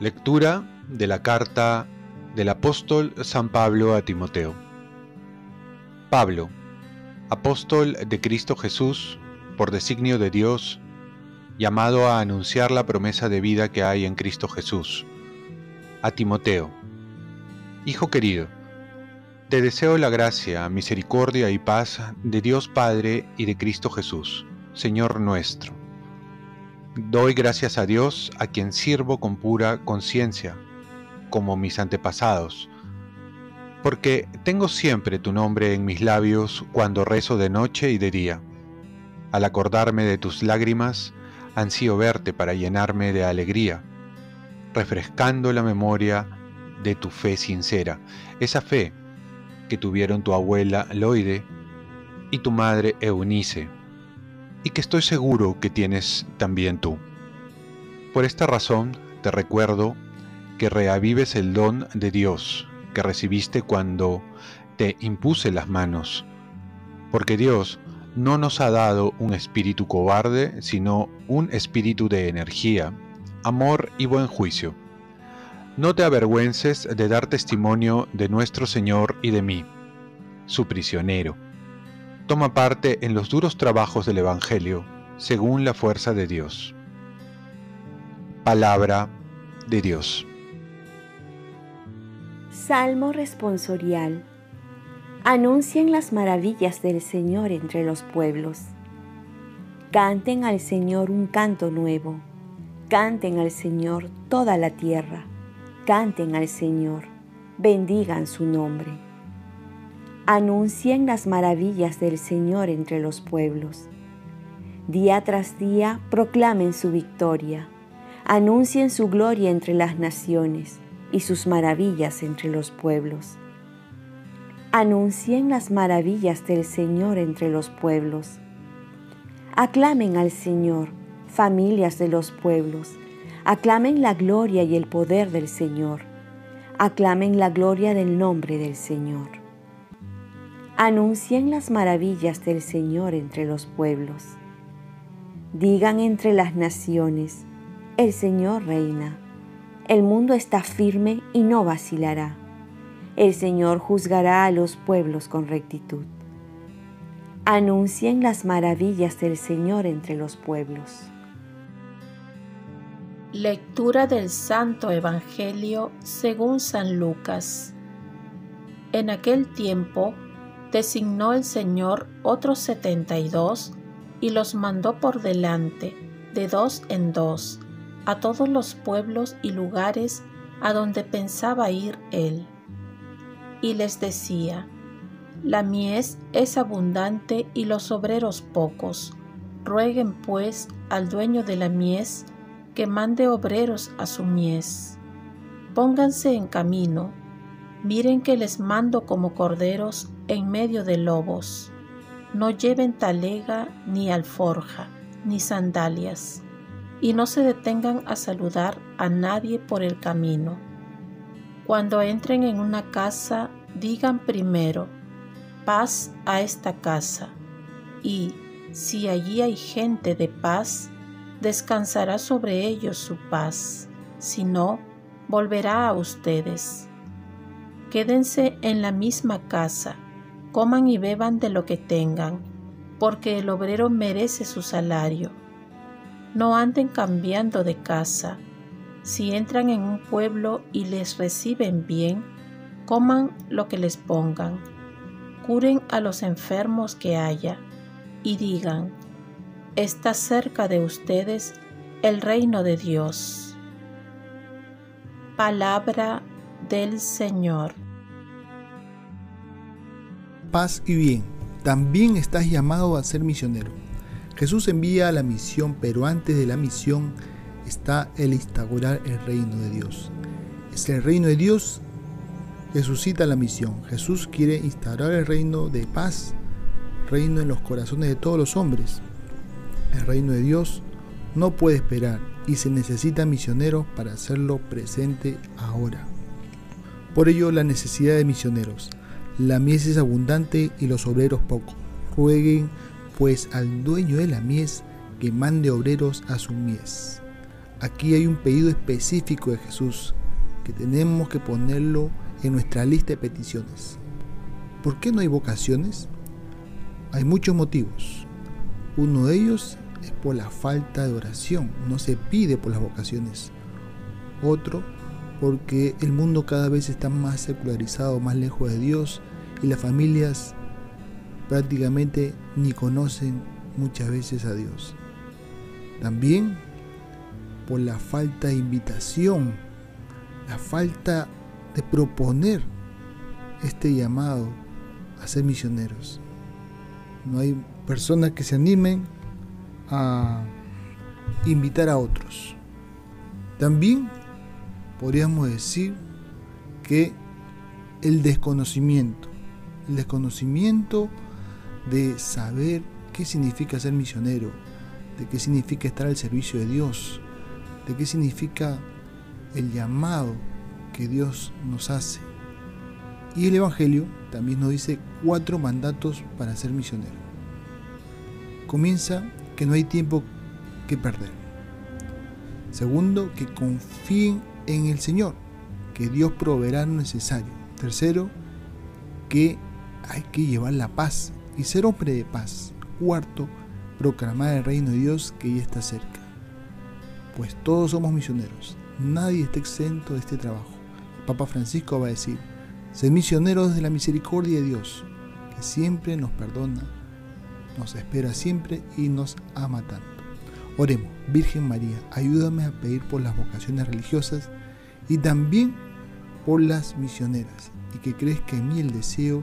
Lectura de la carta del apóstol San Pablo a Timoteo. Pablo, apóstol de Cristo Jesús, por designio de Dios, llamado a anunciar la promesa de vida que hay en Cristo Jesús. A Timoteo, Hijo querido, te deseo la gracia, misericordia y paz de Dios Padre y de Cristo Jesús, Señor nuestro Doy gracias a Dios a quien sirvo con pura conciencia, como mis antepasados, porque tengo siempre tu nombre en mis labios cuando rezo de noche y de día. Al acordarme de tus lágrimas, ansío verte para llenarme de alegría, refrescando la memoria de tu fe sincera, esa fe que tuvieron tu abuela Loide y tu madre Eunice y que estoy seguro que tienes también tú. Por esta razón te recuerdo que reavives el don de Dios que recibiste cuando te impuse las manos, porque Dios no nos ha dado un espíritu cobarde, sino un espíritu de energía, amor y buen juicio. No te avergüences de dar testimonio de nuestro Señor y de mí, su prisionero toma parte en los duros trabajos del Evangelio según la fuerza de Dios. Palabra de Dios. Salmo responsorial. Anuncien las maravillas del Señor entre los pueblos. Canten al Señor un canto nuevo. Canten al Señor toda la tierra. Canten al Señor. Bendigan su nombre anuncien las maravillas del Señor entre los pueblos. Día tras día proclamen su victoria, anuncien su gloria entre las naciones y sus maravillas entre los pueblos. Anuncien las maravillas del Señor entre los pueblos. Aclamen al Señor, familias de los pueblos. Aclamen la gloria y el poder del Señor. Aclamen la gloria del nombre del Señor. Anuncien las maravillas del Señor entre los pueblos. Digan entre las naciones, el Señor reina. El mundo está firme y no vacilará. El Señor juzgará a los pueblos con rectitud. Anuncien las maravillas del Señor entre los pueblos. Lectura del Santo Evangelio según San Lucas. En aquel tiempo, designó el Señor otros setenta y dos y los mandó por delante, de dos en dos, a todos los pueblos y lugares a donde pensaba ir él. Y les decía, La mies es abundante y los obreros pocos. Rueguen pues al dueño de la mies que mande obreros a su mies. Pónganse en camino Miren que les mando como corderos en medio de lobos. No lleven talega ni alforja, ni sandalias, y no se detengan a saludar a nadie por el camino. Cuando entren en una casa, digan primero, paz a esta casa, y si allí hay gente de paz, descansará sobre ellos su paz, si no, volverá a ustedes Quédense en la misma casa, coman y beban de lo que tengan, porque el obrero merece su salario. No anden cambiando de casa. Si entran en un pueblo y les reciben bien, coman lo que les pongan. Curen a los enfermos que haya y digan, está cerca de ustedes el reino de Dios. Palabra del Señor. Paz y bien, también estás llamado a ser misionero. Jesús envía a la misión, pero antes de la misión está el instaurar el reino de Dios. Es el reino de Dios que suscita la misión. Jesús quiere instaurar el reino de paz, reino en los corazones de todos los hombres. El reino de Dios no puede esperar y se necesita misioneros para hacerlo presente ahora. Por ello la necesidad de misioneros. La mies es abundante y los obreros poco. Rueguen pues al dueño de la mies que mande obreros a su mies. aquí hay un pedido específico de Jesús que tenemos que ponerlo en nuestra lista de peticiones. ¿Por qué no hay vocaciones? Hay muchos motivos. Uno de ellos es por la falta de oración. No se pide por las vocaciones. Otro, porque el mundo cada vez está más secularizado, más lejos de Dios y las familias prácticamente ni conocen muchas veces a Dios. También por la falta de invitación, la falta de proponer este llamado a ser misioneros. No hay personas que se animen a invitar a otros. También podríamos decir que el desconocimiento, el desconocimiento de saber qué significa ser misionero, de qué significa estar al servicio de Dios, de qué significa el llamado que Dios nos hace. Y el Evangelio también nos dice cuatro mandatos para ser misionero. Comienza que no hay tiempo que perder. Segundo, que confíen en el Señor, que Dios proveerá lo necesario. Tercero, que hay que llevar la paz y ser hombre de paz. Cuarto, proclamar el reino de Dios que ya está cerca. Pues todos somos misioneros, nadie está exento de este trabajo. El Papa Francisco va a decir, ser misioneros de la misericordia de Dios, que siempre nos perdona, nos espera siempre y nos ama tanto. Oremos, Virgen María, ayúdame a pedir por las vocaciones religiosas y también por las misioneras, y que crezca en mí el deseo